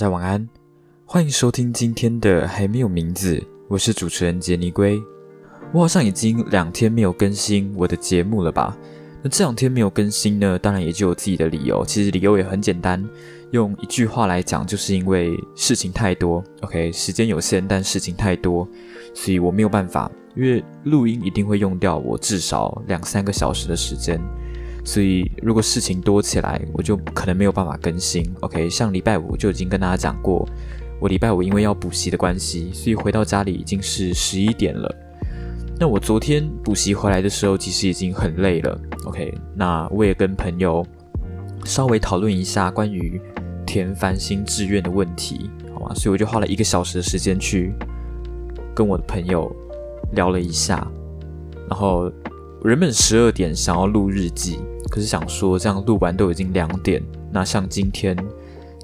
大家晚安，欢迎收听今天的还没有名字，我是主持人杰尼龟。我好像已经两天没有更新我的节目了吧？那这两天没有更新呢，当然也就有自己的理由。其实理由也很简单，用一句话来讲，就是因为事情太多。OK，时间有限，但事情太多，所以我没有办法。因为录音一定会用掉我至少两三个小时的时间，所以如果事情多起来，我就可能没有办法更新。OK，上礼拜五就已经跟大家讲过，我礼拜五因为要补习的关系，所以回到家里已经是十一点了。那我昨天补习回来的时候，其实已经很累了。OK，那我也跟朋友稍微讨论一下关于填繁星志愿的问题，好吗？所以我就花了一个小时的时间去跟我的朋友。聊了一下，然后原本十二点想要录日记，可是想说这样录完都已经两点。那像今天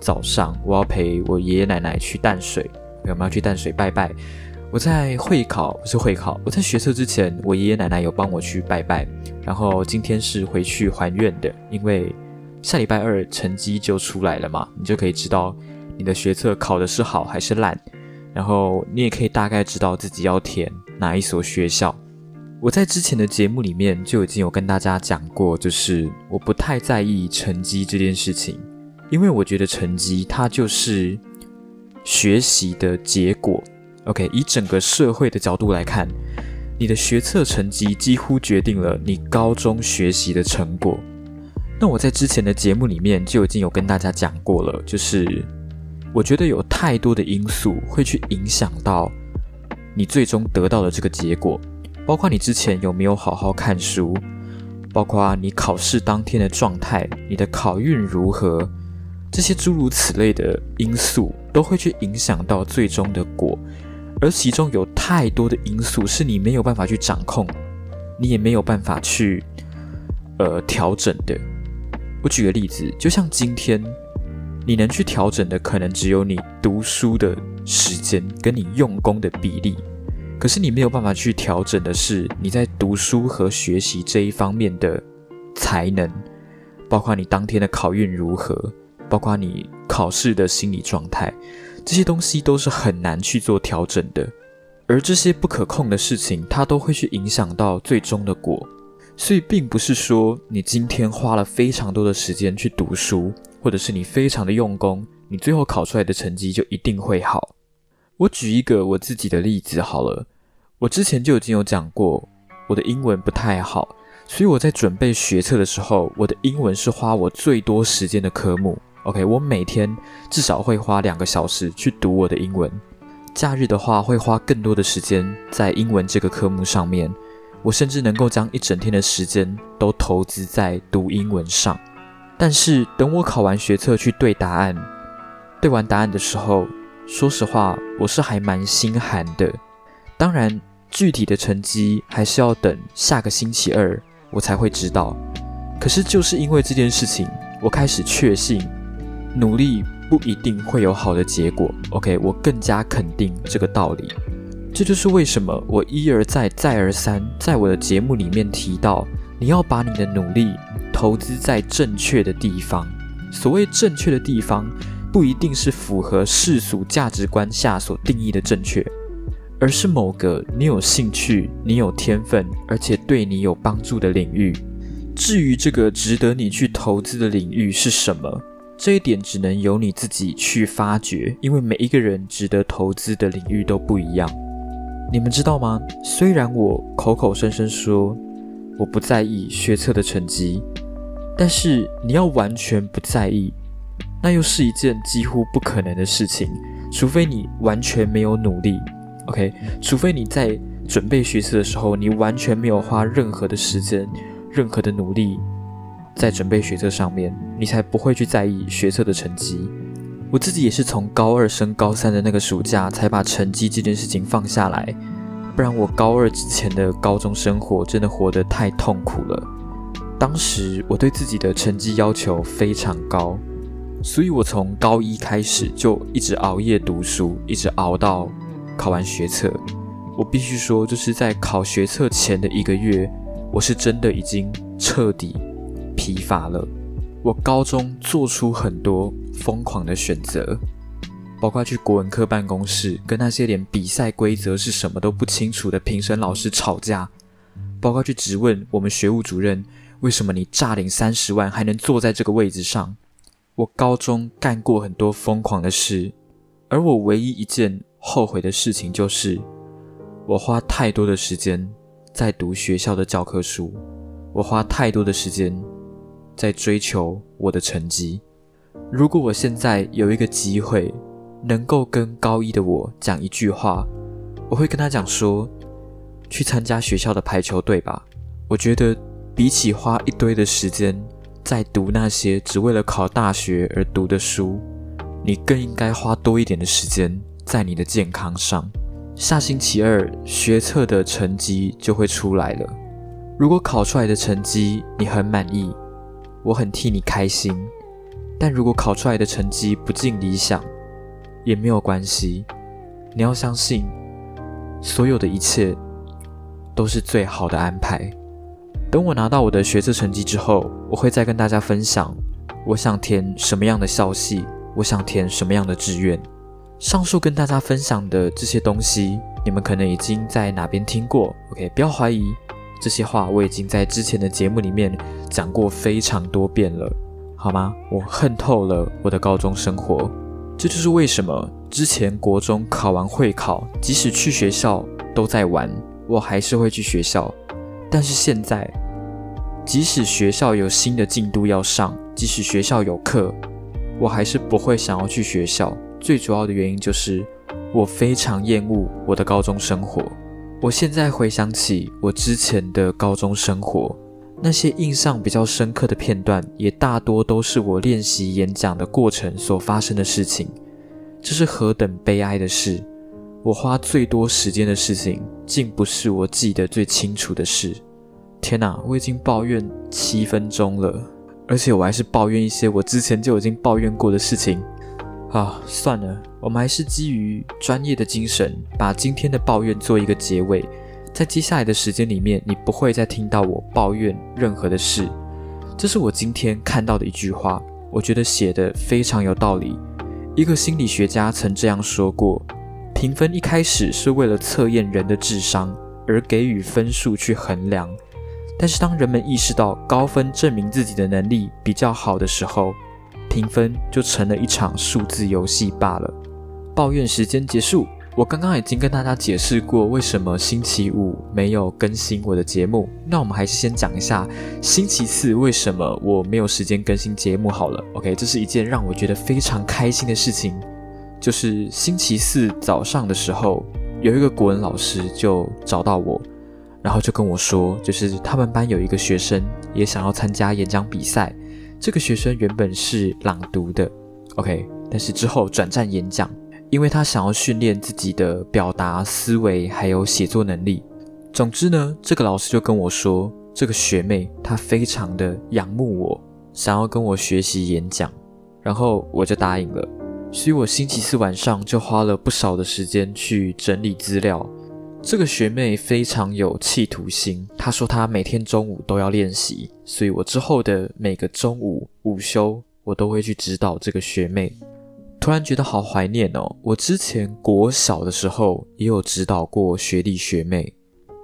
早上我要陪我爷爷奶奶去淡水，我们要去淡水拜拜。我在会考不是会考，我在学车之前，我爷爷奶奶有帮我去拜拜。然后今天是回去还愿的，因为下礼拜二成绩就出来了嘛，你就可以知道你的学测考的是好还是烂。然后你也可以大概知道自己要填哪一所学校。我在之前的节目里面就已经有跟大家讲过，就是我不太在意成绩这件事情，因为我觉得成绩它就是学习的结果。OK，以整个社会的角度来看，你的学测成绩几乎决定了你高中学习的成果。那我在之前的节目里面就已经有跟大家讲过了，就是。我觉得有太多的因素会去影响到你最终得到的这个结果，包括你之前有没有好好看书，包括你考试当天的状态，你的考运如何，这些诸如此类的因素都会去影响到最终的果，而其中有太多的因素是你没有办法去掌控，你也没有办法去呃调整的。我举个例子，就像今天。你能去调整的，可能只有你读书的时间跟你用功的比例。可是你没有办法去调整的是你在读书和学习这一方面的才能，包括你当天的考运如何，包括你考试的心理状态，这些东西都是很难去做调整的。而这些不可控的事情，它都会去影响到最终的果。所以，并不是说你今天花了非常多的时间去读书。或者是你非常的用功，你最后考出来的成绩就一定会好。我举一个我自己的例子好了，我之前就已经有讲过，我的英文不太好，所以我在准备学测的时候，我的英文是花我最多时间的科目。OK，我每天至少会花两个小时去读我的英文，假日的话会花更多的时间在英文这个科目上面。我甚至能够将一整天的时间都投资在读英文上。但是等我考完学测去对答案，对完答案的时候，说实话，我是还蛮心寒的。当然，具体的成绩还是要等下个星期二我才会知道。可是就是因为这件事情，我开始确信，努力不一定会有好的结果。OK，我更加肯定这个道理。这就是为什么我一而再、再而三在我的节目里面提到，你要把你的努力。投资在正确的地方。所谓正确的地方，不一定是符合世俗价值观下所定义的正确，而是某个你有兴趣、你有天分，而且对你有帮助的领域。至于这个值得你去投资的领域是什么，这一点只能由你自己去发掘，因为每一个人值得投资的领域都不一样。你们知道吗？虽然我口口声声说我不在意学测的成绩。但是你要完全不在意，那又是一件几乎不可能的事情。除非你完全没有努力，OK？除非你在准备学测的时候，你完全没有花任何的时间、任何的努力在准备学测上面，你才不会去在意学测的成绩。我自己也是从高二升高三的那个暑假才把成绩这件事情放下来，不然我高二之前的高中生活真的活得太痛苦了。当时我对自己的成绩要求非常高，所以我从高一开始就一直熬夜读书，一直熬到考完学测。我必须说，就是在考学测前的一个月，我是真的已经彻底疲乏了。我高中做出很多疯狂的选择，包括去国文科办公室跟那些连比赛规则是什么都不清楚的评审老师吵架，包括去质问我们学务主任为什么你诈领三十万还能坐在这个位置上。我高中干过很多疯狂的事，而我唯一一件后悔的事情就是，我花太多的时间在读学校的教科书，我花太多的时间在追求我的成绩。如果我现在有一个机会，能够跟高一的我讲一句话，我会跟他讲说：去参加学校的排球队吧。我觉得比起花一堆的时间在读那些只为了考大学而读的书，你更应该花多一点的时间在你的健康上。下星期二学测的成绩就会出来了。如果考出来的成绩你很满意，我很替你开心；但如果考出来的成绩不尽理想，也没有关系，你要相信，所有的一切都是最好的安排。等我拿到我的学测成绩之后，我会再跟大家分享，我想填什么样的校系，我想填什么样的志愿。上述跟大家分享的这些东西，你们可能已经在哪边听过？OK，不要怀疑，这些话我已经在之前的节目里面讲过非常多遍了，好吗？我恨透了我的高中生活。这就是为什么之前国中考完会考，即使去学校都在玩，我还是会去学校。但是现在，即使学校有新的进度要上，即使学校有课，我还是不会想要去学校。最主要的原因就是我非常厌恶我的高中生活。我现在回想起我之前的高中生活。那些印象比较深刻的片段，也大多都是我练习演讲的过程所发生的事情。这是何等悲哀的事！我花最多时间的事情，竟不是我记得最清楚的事。天哪，我已经抱怨七分钟了，而且我还是抱怨一些我之前就已经抱怨过的事情。啊，算了，我们还是基于专业的精神，把今天的抱怨做一个结尾。在接下来的时间里面，你不会再听到我抱怨任何的事。这是我今天看到的一句话，我觉得写的非常有道理。一个心理学家曾这样说过：评分一开始是为了测验人的智商而给予分数去衡量，但是当人们意识到高分证明自己的能力比较好的时候，评分就成了一场数字游戏罢了。抱怨时间结束。我刚刚已经跟大家解释过为什么星期五没有更新我的节目，那我们还是先讲一下星期四为什么我没有时间更新节目好了。OK，这是一件让我觉得非常开心的事情，就是星期四早上的时候，有一个国文老师就找到我，然后就跟我说，就是他们班有一个学生也想要参加演讲比赛，这个学生原本是朗读的，OK，但是之后转战演讲。因为他想要训练自己的表达思维，还有写作能力。总之呢，这个老师就跟我说，这个学妹她非常的仰慕我，想要跟我学习演讲，然后我就答应了。所以我星期四晚上就花了不少的时间去整理资料。这个学妹非常有企图心，她说她每天中午都要练习，所以我之后的每个中午午休，我都会去指导这个学妹。突然觉得好怀念哦！我之前国小的时候也有指导过学弟学妹，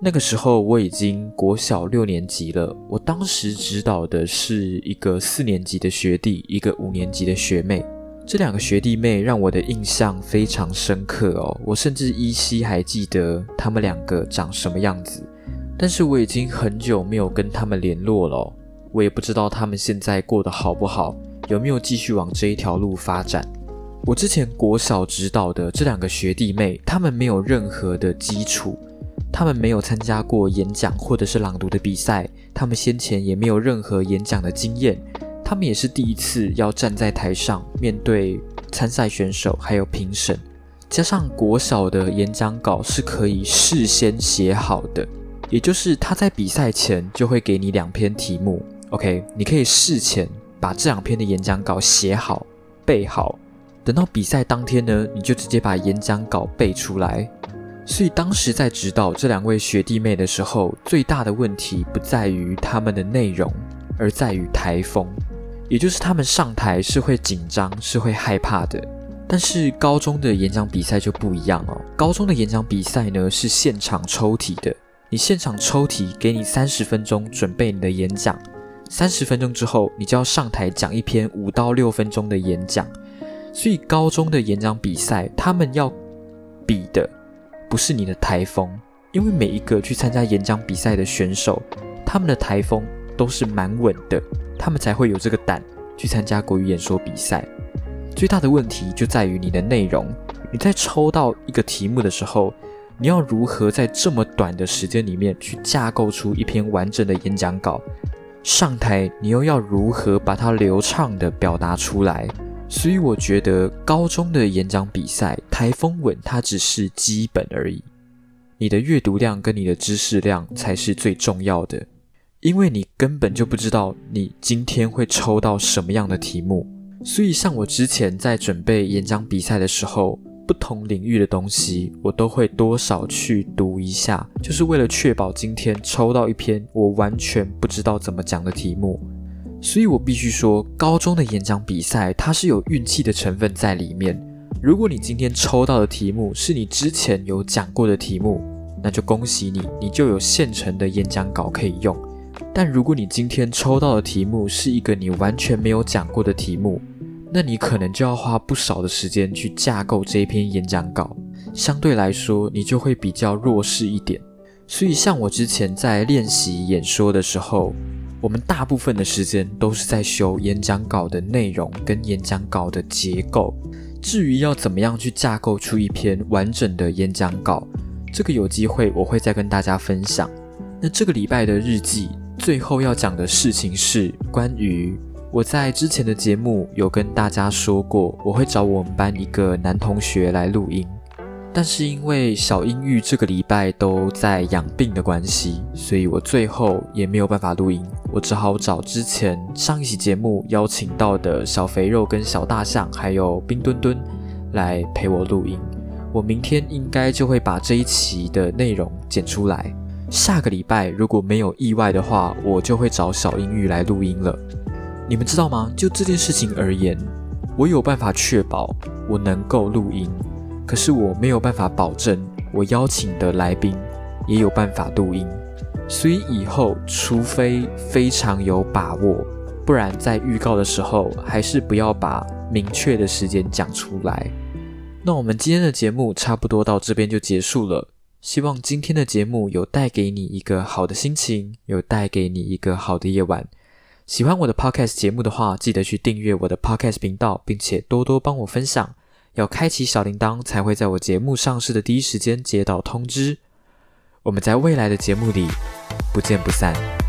那个时候我已经国小六年级了。我当时指导的是一个四年级的学弟，一个五年级的学妹。这两个学弟妹让我的印象非常深刻哦，我甚至依稀还记得他们两个长什么样子。但是我已经很久没有跟他们联络了，我也不知道他们现在过得好不好，有没有继续往这一条路发展。我之前国小指导的这两个学弟妹，他们没有任何的基础，他们没有参加过演讲或者是朗读的比赛，他们先前也没有任何演讲的经验，他们也是第一次要站在台上面对参赛选手还有评审，加上国小的演讲稿是可以事先写好的，也就是他在比赛前就会给你两篇题目，OK，你可以事前把这两篇的演讲稿写好背好。等到比赛当天呢，你就直接把演讲稿背出来。所以当时在指导这两位学弟妹的时候，最大的问题不在于他们的内容，而在于台风，也就是他们上台是会紧张，是会害怕的。但是高中的演讲比赛就不一样哦。高中的演讲比赛呢是现场抽题的，你现场抽题，给你三十分钟准备你的演讲，三十分钟之后你就要上台讲一篇五到六分钟的演讲。所以高中的演讲比赛，他们要比的不是你的台风，因为每一个去参加演讲比赛的选手，他们的台风都是蛮稳的，他们才会有这个胆去参加国语演说比赛。最大的问题就在于你的内容。你在抽到一个题目的时候，你要如何在这么短的时间里面去架构出一篇完整的演讲稿？上台你又要如何把它流畅的表达出来？所以我觉得高中的演讲比赛，台风稳它只是基本而已。你的阅读量跟你的知识量才是最重要的，因为你根本就不知道你今天会抽到什么样的题目。所以，像我之前在准备演讲比赛的时候，不同领域的东西我都会多少去读一下，就是为了确保今天抽到一篇我完全不知道怎么讲的题目。所以我必须说，高中的演讲比赛它是有运气的成分在里面。如果你今天抽到的题目是你之前有讲过的题目，那就恭喜你，你就有现成的演讲稿可以用。但如果你今天抽到的题目是一个你完全没有讲过的题目，那你可能就要花不少的时间去架构这一篇演讲稿，相对来说你就会比较弱势一点。所以像我之前在练习演说的时候，我们大部分的时间都是在修演讲稿的内容跟演讲稿的结构。至于要怎么样去架构出一篇完整的演讲稿，这个有机会我会再跟大家分享。那这个礼拜的日记最后要讲的事情是关于。我在之前的节目有跟大家说过，我会找我们班一个男同学来录音，但是因为小英玉这个礼拜都在养病的关系，所以我最后也没有办法录音，我只好找之前上一期节目邀请到的小肥肉跟小大象，还有冰墩墩来陪我录音。我明天应该就会把这一期的内容剪出来，下个礼拜如果没有意外的话，我就会找小英玉来录音了。你们知道吗？就这件事情而言，我有办法确保我能够录音，可是我没有办法保证我邀请的来宾也有办法录音。所以以后，除非非常有把握，不然在预告的时候还是不要把明确的时间讲出来。那我们今天的节目差不多到这边就结束了。希望今天的节目有带给你一个好的心情，有带给你一个好的夜晚。喜欢我的 podcast 节目的话，记得去订阅我的 podcast 频道，并且多多帮我分享。要开启小铃铛，才会在我节目上市的第一时间接到通知。我们在未来的节目里不见不散。